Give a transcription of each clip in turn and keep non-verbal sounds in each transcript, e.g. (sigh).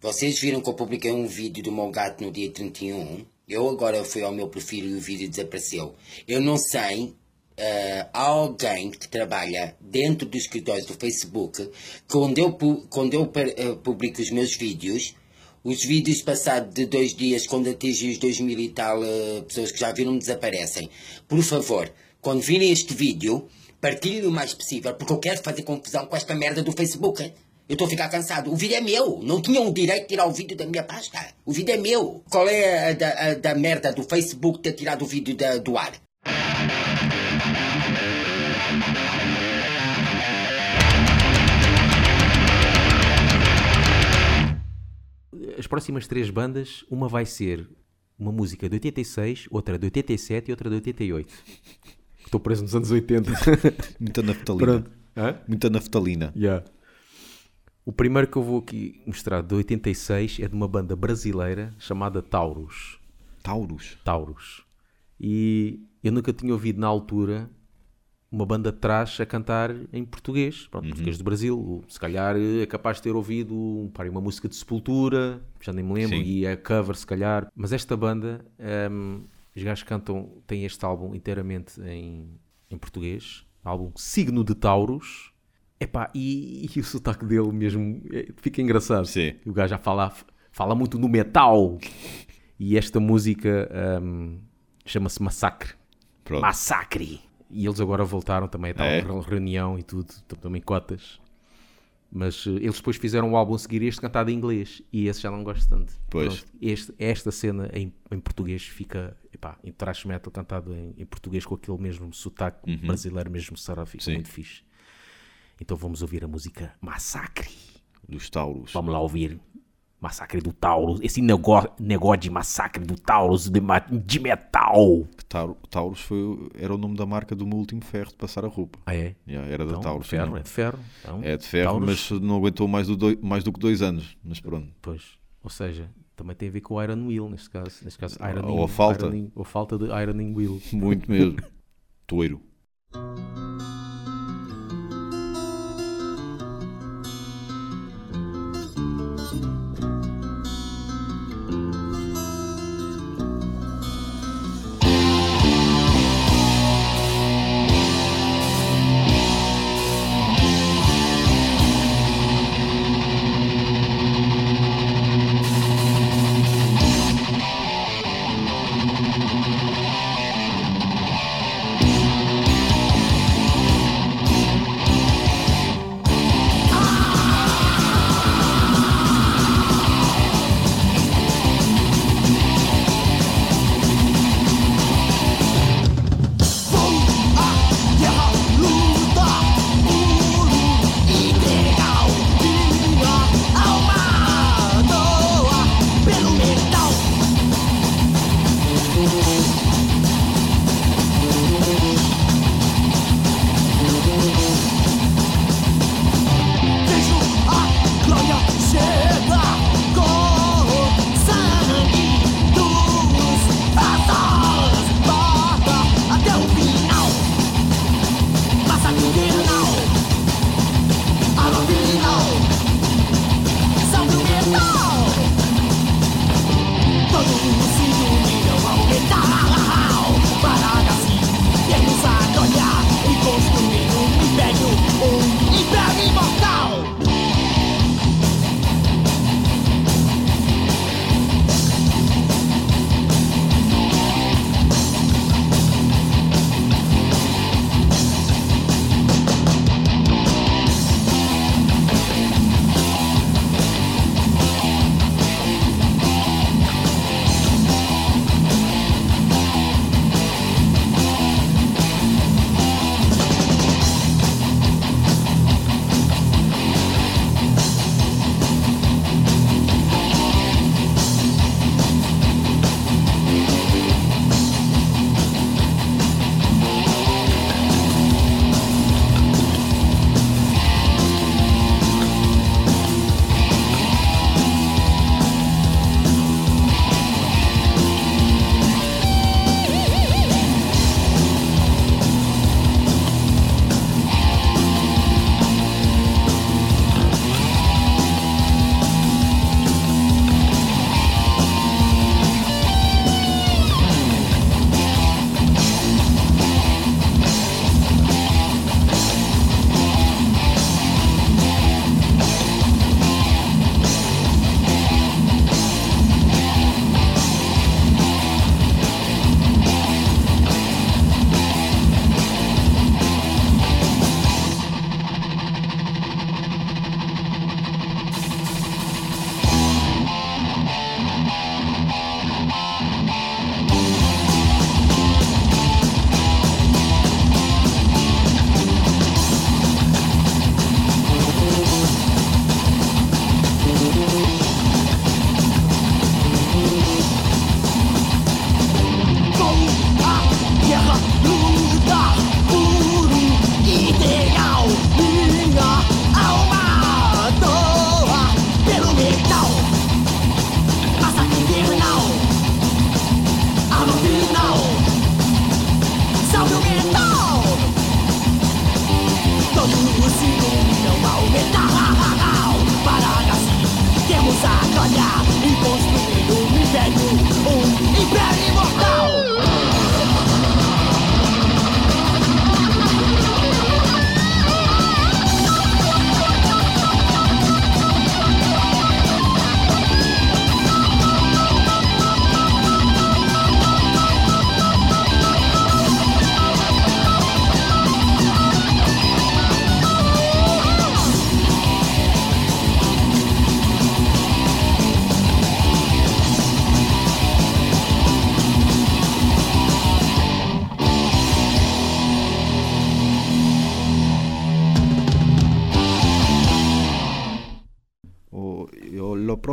Vocês viram que eu publiquei um vídeo do meu gato no dia 31? Eu agora fui ao meu perfil e o vídeo desapareceu. Eu não sei Uh, alguém que trabalha dentro dos escritórios do Facebook, que quando eu, quando eu uh, publico os meus vídeos, os vídeos passados de dois dias, quando atingem os dois mil e tal uh, pessoas que já viram, desaparecem. Por favor, quando virem este vídeo, partilhem o mais possível, porque eu quero fazer confusão com esta merda do Facebook. Hein? Eu estou a ficar cansado. O vídeo é meu. Não tinham o direito de tirar o vídeo da minha pasta. O vídeo é meu. Qual é a da, a da merda do Facebook ter tirado o vídeo da, do ar? As próximas três bandas, uma vai ser uma música de 86, outra de 87 e outra de 88. Estou preso nos anos 80. (laughs) Muita naftalina. Muita naftalina. Yeah. O primeiro que eu vou aqui mostrar de 86 é de uma banda brasileira chamada Taurus. Taurus? Taurus. E eu nunca tinha ouvido na altura uma banda de trás a cantar em português, pronto, uhum. português do Brasil. Se calhar é capaz de ter ouvido uma música de Sepultura, já nem me lembro, Sim. e é cover se calhar. Mas esta banda, um, os gajos cantam, tem este álbum inteiramente em, em português, álbum Signo de Taurus. Epá, e, e o sotaque dele mesmo é, fica engraçado. Sim. O gajo já fala, fala muito no metal. E esta música um, chama-se Massacre. Pronto. Massacre. E eles agora voltaram também a tal é? reunião e tudo, também cotas. Mas uh, eles depois fizeram um álbum a seguir este cantado em inglês e esse já não gosto tanto. Pois. Pronto, este, esta cena em, em português fica epá, em thrash metal cantado em, em, português com aquele mesmo sotaque uhum. brasileiro mesmo será fica Sim. muito fixe. Então vamos ouvir a música Massacre. Dos Taurus. Vamos lá ouvir. Massacre do Taurus. Esse negócio, negócio de massacre do Taurus de, de metal. Taurus foi, era o nome da marca do meu último ferro de passar a roupa. Ah, é? Yeah, era então, da Taurus. Ferro, é de ferro. Então, é de ferro, Taurus... mas não aguentou mais do, dois, mais do que dois anos. Mas pronto. Pois. Ou seja, também tem a ver com o Iron Wheel, neste caso. Neste caso ironing, ou a falta. Ironing, ou a falta de Ironing Wheel. Muito mesmo. Toiro. Temos a calhar e construir um império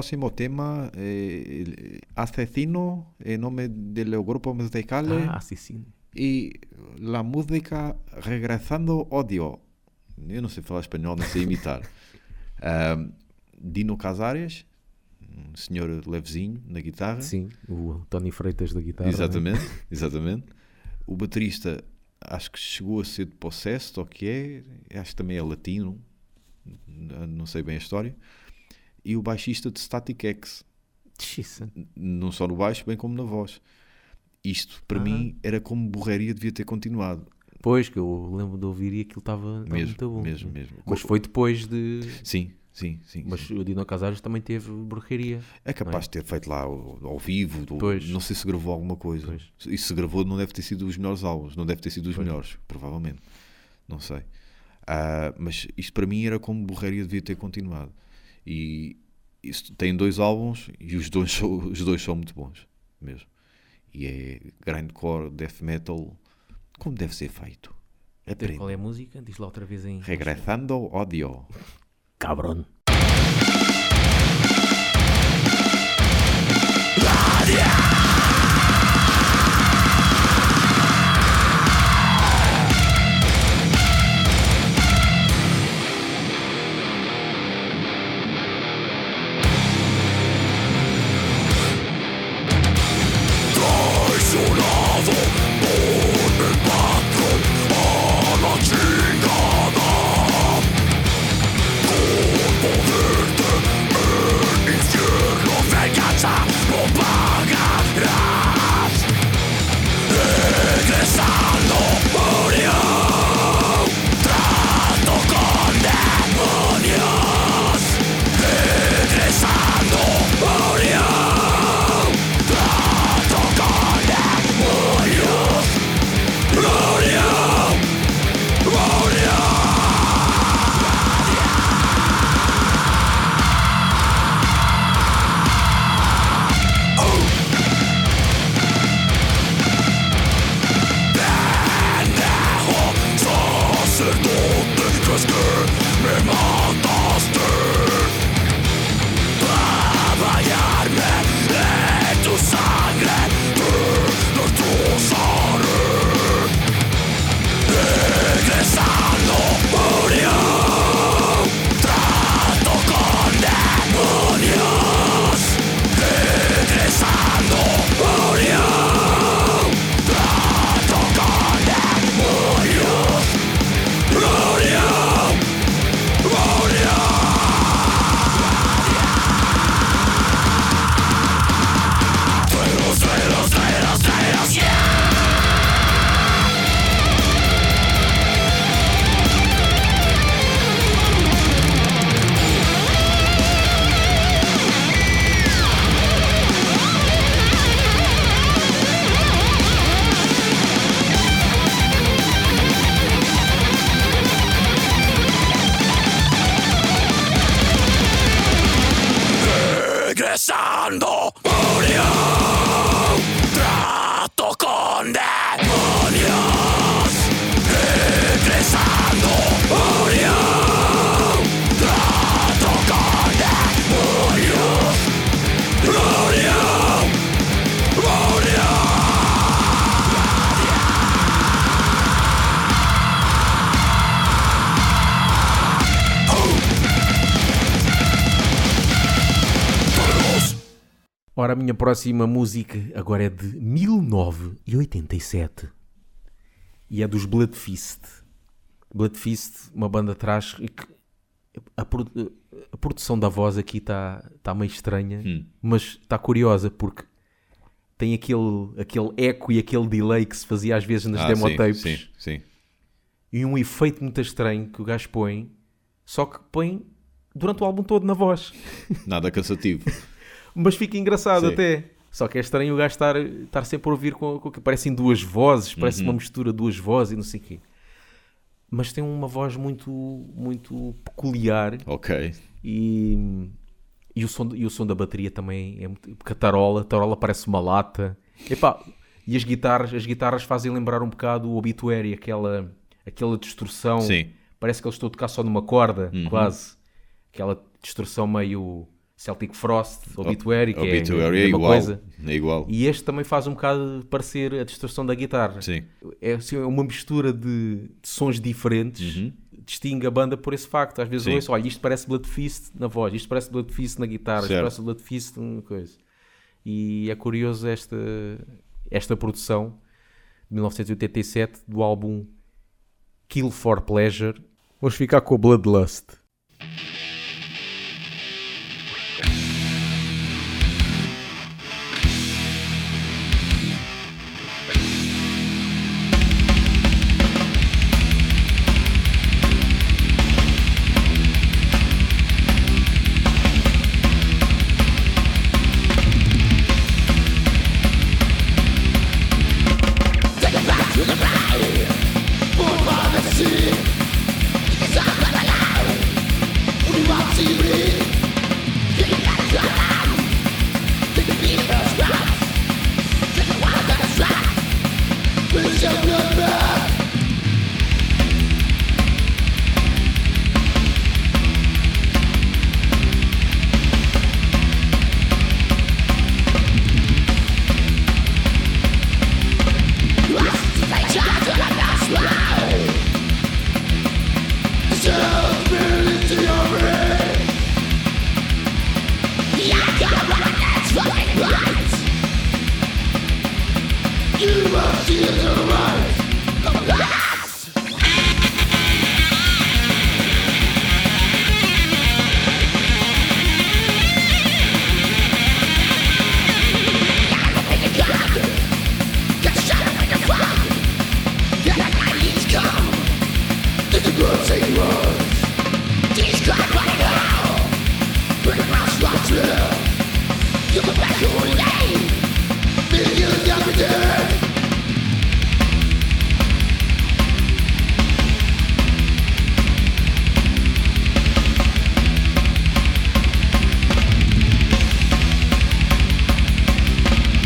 próximo tema, eh, Asesino, en nombre del grupo musical, Ah, sim. y la música Regresando Odio. Eu não sei falar espanhol, não sei imitar. (laughs) Ahm, Dino Casares, um senhor levezinho na guitarra. Sim, o Tony Freitas da guitarra. né? Exatamente, exatamente. O baterista acho que chegou a ser de Possessed, ou que é, acho que também é latino, não sei bem a história. E o baixista de Static X, Xiça. não só no baixo, bem como na voz. Isto, para mim, era como borraria devia ter continuado. Pois, que eu lembro de ouvir e aquilo estava muito bom. mesmo, mesmo. Mas foi depois de... Sim, sim, sim. Mas sim. o Dino Casares também teve borraria. É capaz de ter feito lá ao, ao vivo, do- não sei se gravou alguma coisa. Pois. E se gravou, não deve ter sido os melhores álbuns, não deve ter sido os Pois. melhores, provavelmente. Não sei. Ah, mas isto para mim era como Borraria devia ter continuado. E isso tem dois álbuns e os dois, são, (laughs) os dois são muito bons, mesmo. E é grindcore, death metal, como deve ser feito. Aprende. Qual é a música? Diz lá outra vez em... Regresando Odio. Cabrón. Próxima música agora é de 1987 e é dos Blood Fist. Blood Fist, uma banda e que a, produ- a produção da voz aqui está tá meio estranha, mas está curiosa porque tem aquele, aquele eco e aquele delay que se fazia às vezes nas Ah, demo sim, sim, sim. e um efeito muito estranho que o gajo põe, só que põe durante o álbum todo na voz. Nada cansativo. (laughs) Mas fica engraçado Sim. até. Só que é estranho o gajo estar, estar sempre a ouvir com, com que parecem duas vozes, parece Uhum. uma mistura de duas vozes e não sei o quê. Mas tem uma voz muito, muito peculiar ok. e, e, o som, e o som da bateria também é muito. Porque a tarola, a tarola parece uma lata. Epá, e as guitarras, as guitarras fazem lembrar um bocado o Obituary, aquela, aquela distorção. Sim. Parece que eles estão a tocar só numa corda, quase. Aquela distorção meio Celtic Frost, Obituary, que Obituary é a é mesma igual. coisa. É igual. E este também faz um bocado parecer a distorção da guitarra. Sim. É assim, uma mistura de, de sons diferentes. Distingue a banda por esse facto. Às vezes Uhum. Ouço, olha, isto parece Blood Fist na voz, isto parece Blood Fist na guitarra, isto Certo. parece Blood Fist numa coisa. E é curioso esta, esta produção de 1987 do álbum Kill for Pleasure. Vamos ficar com o Bloodlust.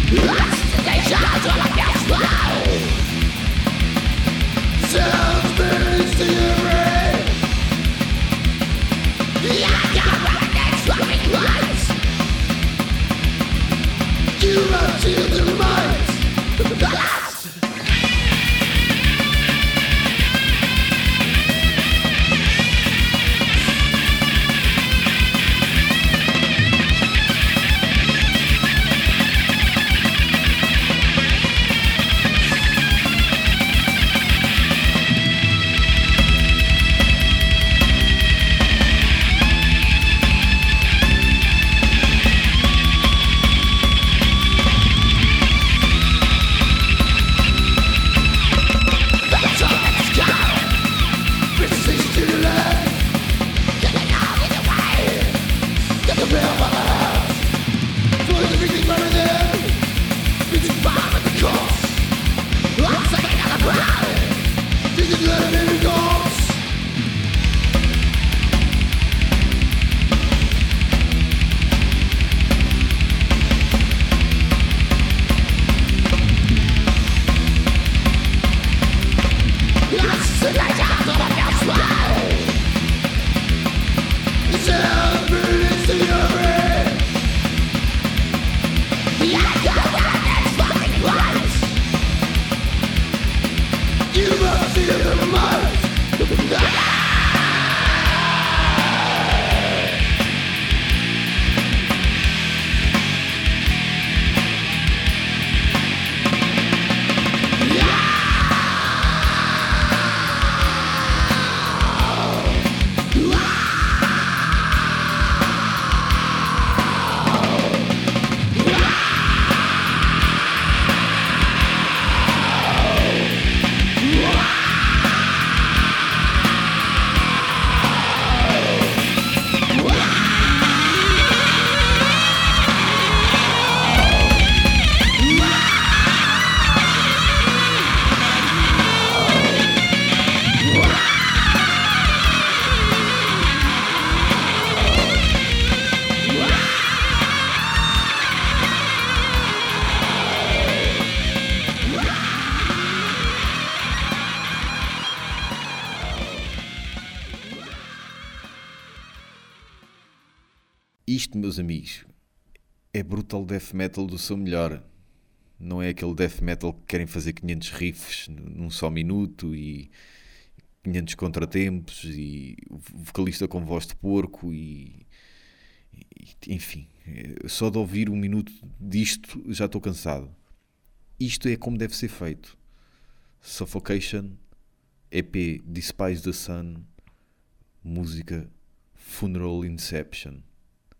Bye. Brutal death metal do seu melhor. Não é aquele death metal que querem fazer 500 riffs num só minuto e 500 contratempos e vocalista com voz de porco e, enfim, só de ouvir um minuto disto já estou cansado. Isto é como deve ser feito. Suffocation, EP Despise the Sun, música Funeral Inception.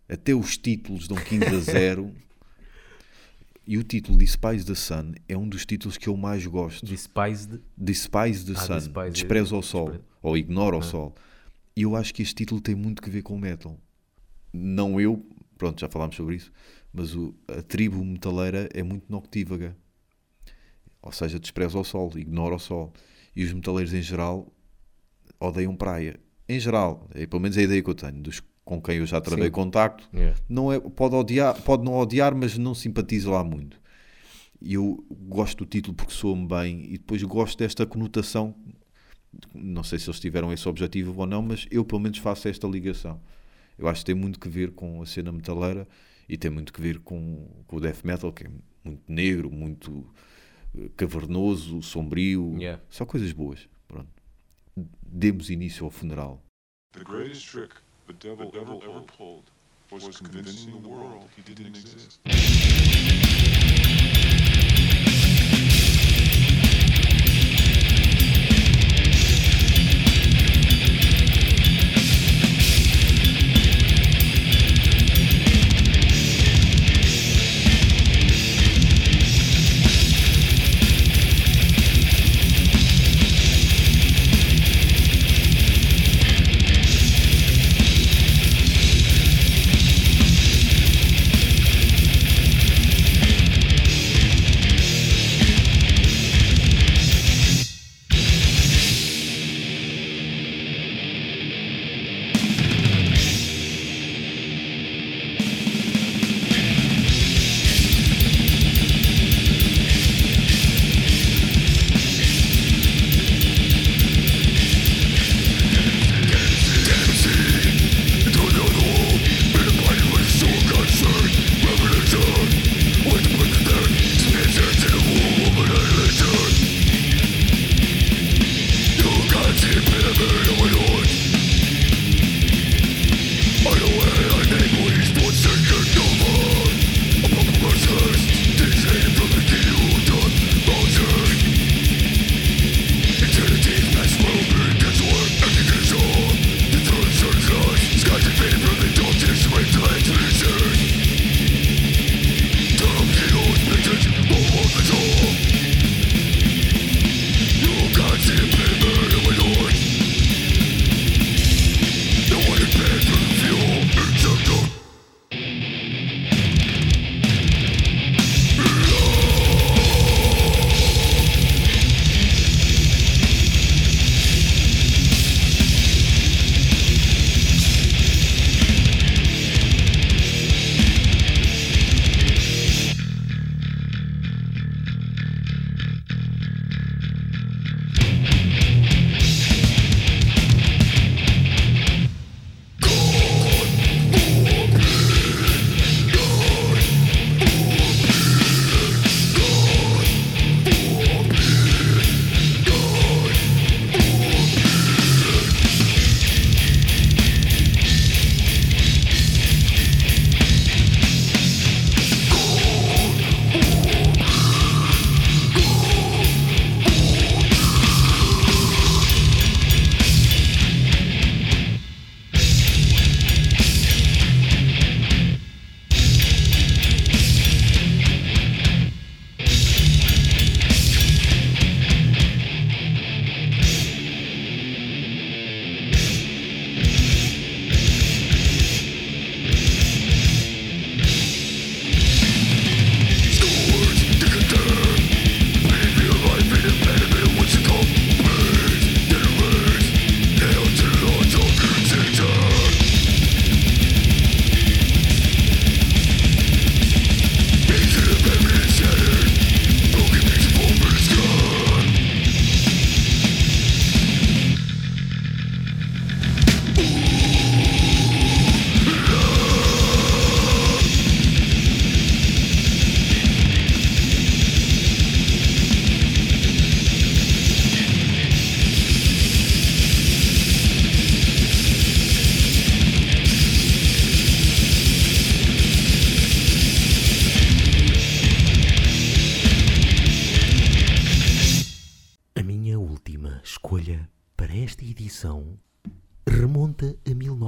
Até os títulos dão 15 a 0. (laughs) e o título Despise the Sun é um dos títulos que eu mais gosto. Despised. Despise the Ah, Sun. despise- Despreza o sol. despreza. Ou ignora o sol. E eu acho que este título tem muito que ver com metal. Não eu, pronto, já falámos sobre isso, mas o- a tribo metaleira é muito noctívaga. Ou seja, despreza o sol, ignora o sol. E os metaleiros em geral odeiam praia. Em geral, é pelo menos a ideia que eu tenho, dos com quem eu já travei Sim. contacto, Yeah. não é, pode, odiar, pode não odiar, mas não simpatiza lá muito. E eu gosto do título porque soa-me bem e depois gosto desta conotação. Não sei se eles tiveram esse objetivo ou não, mas eu pelo menos faço esta ligação. Eu acho que tem muito que ver com a cena metaleira e tem muito que ver com, com o death metal, que é muito negro, muito eh, cavernoso, sombrio, Yeah. só coisas boas. Pronto. Demos início ao funeral. The greatest trick the devil, ever, ever pulled. was convincing the world he didn't exist.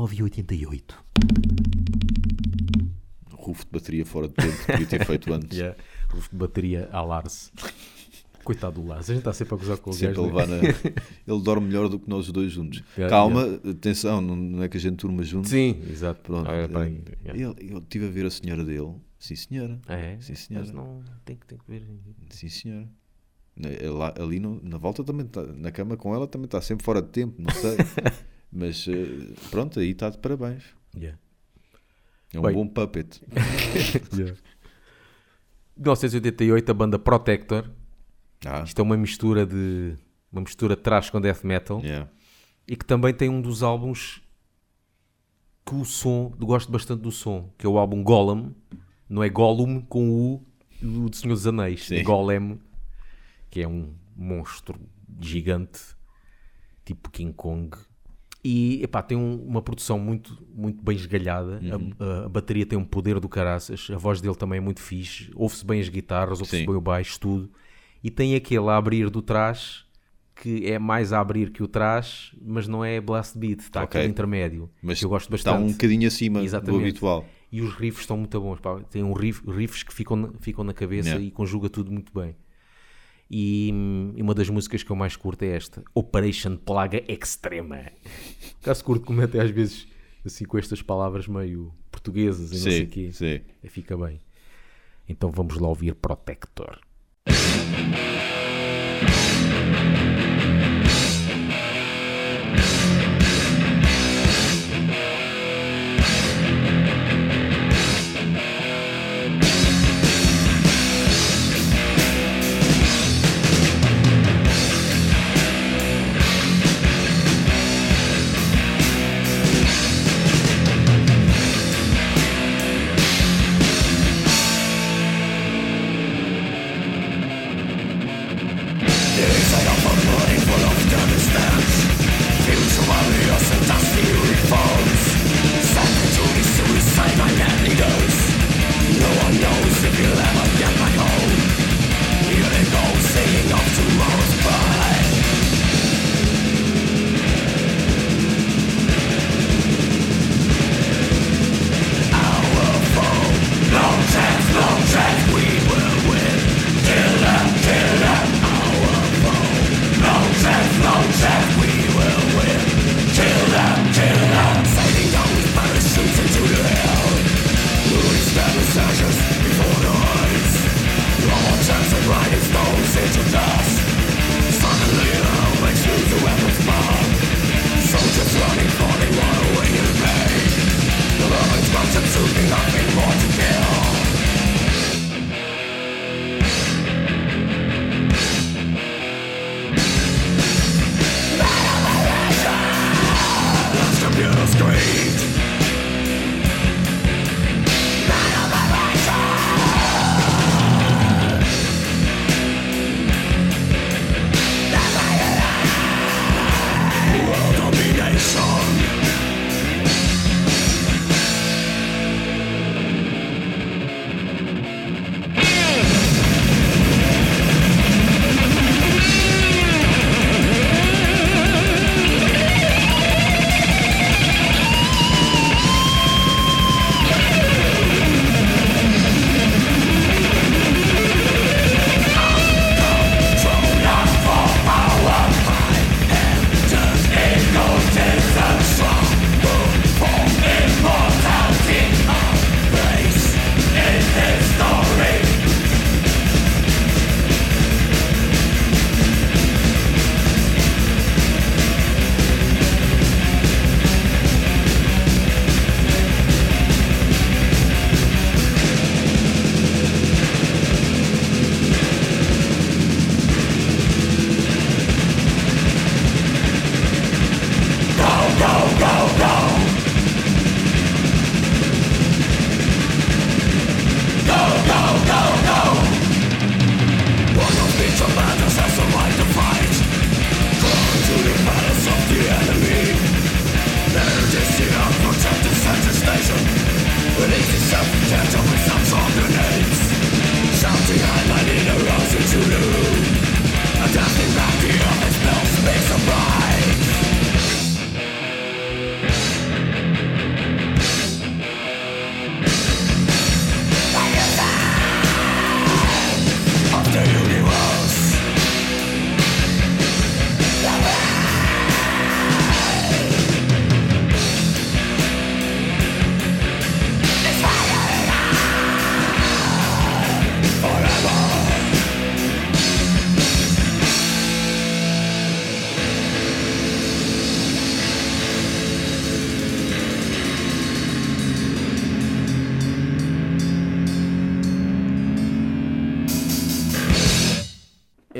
1988. Rufo de bateria fora de tempo, podia ter feito (laughs) antes. Yeah. Rufo de bateria a Lars. Coitado do Lars, a gente está sempre a gozar com o Sempre gajo. né? na... Ele dorme melhor do que nós dois juntos. (laughs) Yeah, Calma, atenção, não- é que a gente durma juntos. Sim, exato. Pronto. Ah, é, eh, yeah. ele- eu estive a ver a senhora dele. Sim, senhora. Ah, é? Sim, senhora. Mas não tem que, tem que ver. Sim, senhora. Lá- ali no- na volta também tá, na cama com ela também está sempre fora de tempo, não sei. (laughs) Mas eh, pronto, aí está de parabéns. Yeah. É um Bem. bom puppet. (laughs) 1988, a banda Protector. Ah, Isto é uma mistura de. Uma mistura de trash com death metal. yeah. E que também tem um dos álbuns que o som. Gosto bastante do som. Que é o álbum Golem. Não é Gollum com o U do Senhor dos Anéis. Sim. Golem. Que é um monstro gigante. Tipo King Kong. E epá, tem um- uma produção muito, muito bem esgalhada. A- Uhum. A, a bateria tem um poder do caraças. A voz dele também é muito fixe. Ouve-se bem as guitarras, ouve-se bem o baixo, tudo. E tem aquele a abrir do trás que é mais a abrir que o trás, mas não é blast beat, está Ok. aquele intermédio. Mas eu gosto está bastante. um bocadinho acima do Exatamente. habitual. E os riffs estão muito bons. Pá. Tem um riff, riffs que ficam na, ficam na cabeça Yeah. e conjuga tudo muito bem. E, e uma das músicas que eu mais curto é esta: Operation Plaga Extrema. (laughs) Caso curto, como até às vezes assim com estas palavras meio portuguesas e não sei o Sim, quê. sim. Fica bem. Então vamos lá ouvir Protector. (laughs)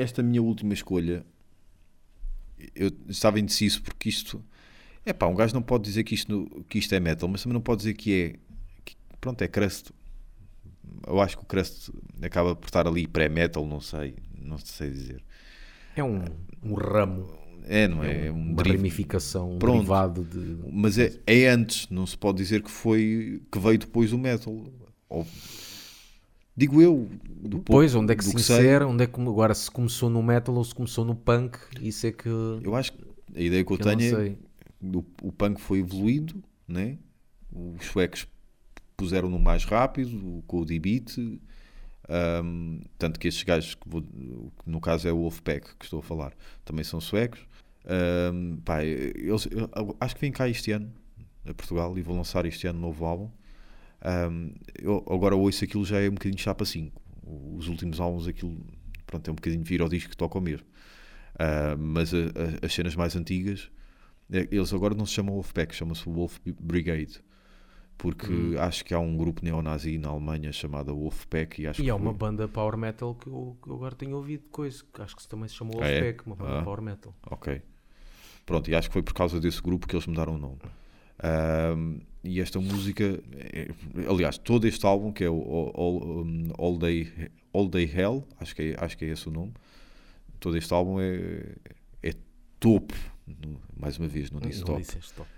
esta minha última escolha, eu estava indeciso porque isto. É pá, um gajo não pode dizer que isto, que isto é metal, mas também não pode dizer que é. que- pronto, é crust. Eu acho que o crust acaba por estar ali pré-metal, não sei. Não sei dizer. É um, um ramo, É, não é? É um uma derivo- ramificação, um Pronto. derivado de. Mas é, é antes, não se pode dizer que foi que veio depois do metal. Ou- digo eu, do Pois, onde é que se insere, onde é que agora se começou no metal ou se começou no punk, isso é que Eu acho que a ideia que eu que eu tenho é do- o punk foi evoluído, né? os suecos puseram no mais rápido, com o D-Beat, um, tanto que estes gajos, que vou- no caso é o Wolfpack que estou a falar, também são suecos. Um, pá, eles, eu acho que vêm cá este ano a Portugal e vou lançar este ano um novo álbum. Um, eu agora ouço aquilo já é um bocadinho chapa 5. Os últimos álbuns aquilo pronto, é um bocadinho vir ao disco que toca o mesmo. Uh, mas a- a- as cenas mais antigas, eh, eles agora não se chamam Wolfpack, chama-se Wolf Brigade. Porque Hum. acho que há um grupo neonazi na Alemanha chamado Wolfpack e acho E que há uma foi- banda power metal que eu, que eu agora tenho ouvido coisa, que acho que também se chamou Ah, é? Wolfpack, uma banda Ah. power metal. Ok. Pronto, e acho que foi por causa desse grupo que eles mudaram o nome. E esta música, é- aliás, todo este álbum, que é o All, All- um, Day, All Day Hell, acho que, é, acho que é esse o nome, todo este álbum é, é topo. No- Mais uma vez, não disse Não top. disseste top.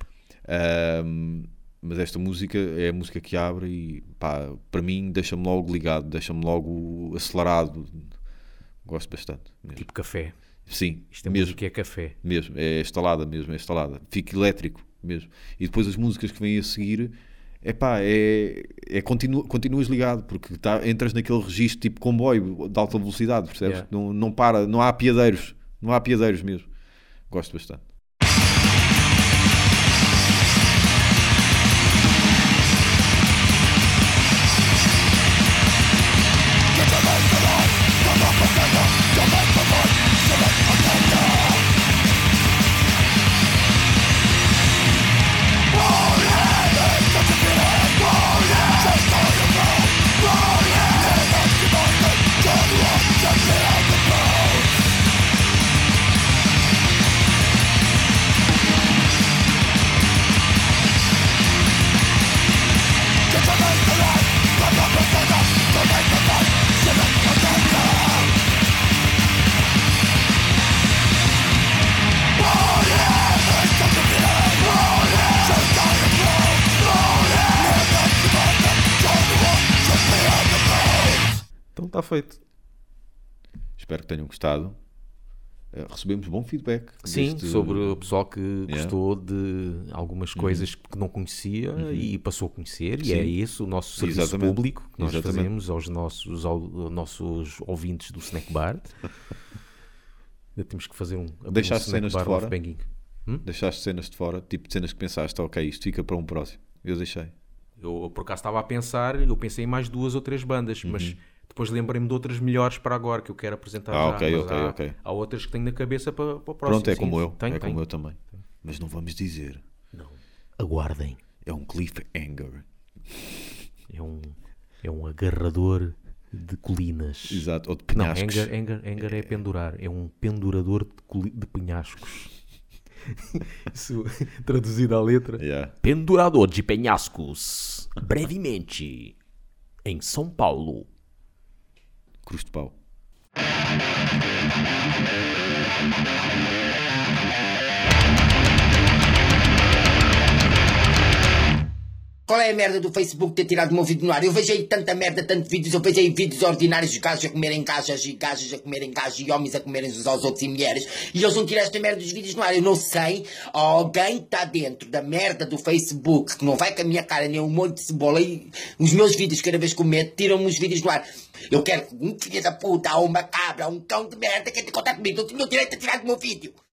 Ahm, mas esta música é a música que abre e pá, para mim deixa-me logo ligado, deixa-me logo acelerado. Gosto bastante. mesmo. Tipo café. Sim, Isto é mesmo música é café. mesmo, é instalada mesmo, é instalada, fica elétrico mesmo. E depois as músicas que vêm a seguir, epá, é, é continu, continuas ligado, porque tá, entras naquele registro tipo comboio de alta velocidade, percebes? Yeah. Não, não para, não há piadeiros, não há piadeiros mesmo. Gosto bastante. Feito. Espero que tenham gostado. Eh, recebemos bom feedback. Sim, deste- sobre o pessoal que gostou de algumas Uhum. coisas que não conhecia e passou a conhecer, e Sim. é isso o nosso serviço Exatamente. público que nós Exatamente. fazemos aos nossos, ao- aos nossos ouvintes do Snack Bar. (laughs) Ainda temos que fazer um, um Deixaste Snack cenas de fora? Banking. Deixaste cenas de fora, tipo de cenas que pensaste, ok, isto fica para um próximo. Eu deixei. Eu por acaso estava a pensar, eu pensei em mais duas ou três bandas, mas depois lembrei-me de outras melhores para agora que eu quero apresentar. Ah, já. ok, mas ok, há, ok. há outras que tenho na cabeça para, para o próximo. Pronto, é sim. como eu. Tenho, é como eu também. Mas não vamos dizer. Aguardem. É um cliffhanger. É um, é um agarrador de colinas. Exato. Ou de Não, penhascos. Engar, Engar, Engar é pendurar, é um pendurador de, coli- de penhascos. (laughs) Isso traduzido à letra. Yeah. Pendurador de penhascos. Brevemente. Em São Paulo. Cruz de pau. Qual é a merda do Facebook ter tirado o meu vídeo no ar? Eu vejo aí tanta merda, tantos vídeos, eu vejo aí vídeos ordinários de gajos a comerem gajas e gajas a comerem gajos e homens a comerem uns aos outros e mulheres e eles não tiram esta merda dos vídeos no ar. Eu não sei, alguém está dentro da merda do Facebook que não vai com a minha cara nem um monte de cebola e os meus vídeos, cada vez que eu tiram-me os vídeos no ar. Eu quero que um filho da puta, ou uma cabra, ou um cão de merda que te contar comigo, não tinha o direito a tirar do meu vídeo.